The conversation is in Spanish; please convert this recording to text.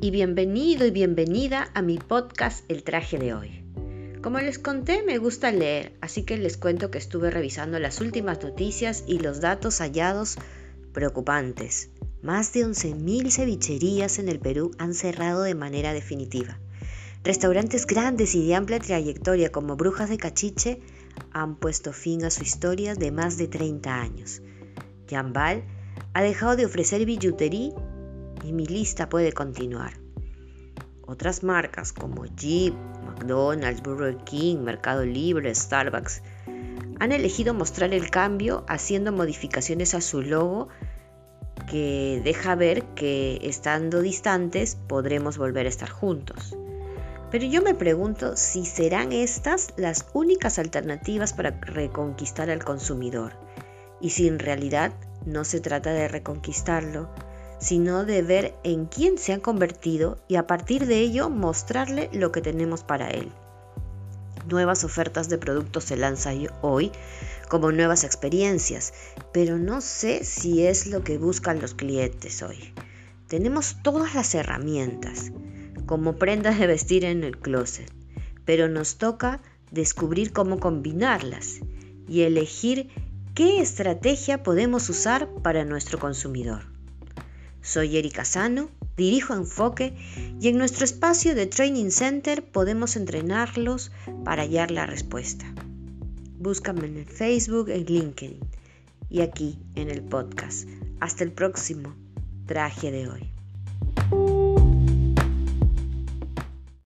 y bienvenido y bienvenida a mi podcast El traje de hoy. Como les conté, me gusta leer, así que les cuento que estuve revisando las últimas noticias y los datos hallados preocupantes. Más de 11.000 cevicherías en el Perú han cerrado de manera definitiva. Restaurantes grandes y de amplia trayectoria como Brujas de Cachiche han puesto fin a su historia de más de 30 años. Jambal ha dejado de ofrecer billutería y mi lista puede continuar. Otras marcas como Jeep, McDonald's, Burger King, Mercado Libre, Starbucks han elegido mostrar el cambio haciendo modificaciones a su logo que deja ver que estando distantes podremos volver a estar juntos. Pero yo me pregunto si serán estas las únicas alternativas para reconquistar al consumidor y si en realidad no se trata de reconquistarlo, sino de ver en quién se han convertido y a partir de ello mostrarle lo que tenemos para él. Nuevas ofertas de productos se lanzan hoy como nuevas experiencias, pero no sé si es lo que buscan los clientes hoy. Tenemos todas las herramientas, como prendas de vestir en el closet, pero nos toca descubrir cómo combinarlas y elegir qué estrategia podemos usar para nuestro consumidor. Soy Erika Sano, dirijo Enfoque y en nuestro espacio de Training Center podemos entrenarlos para hallar la respuesta. Búscame en el Facebook, en LinkedIn y aquí en el podcast. Hasta el próximo traje de hoy.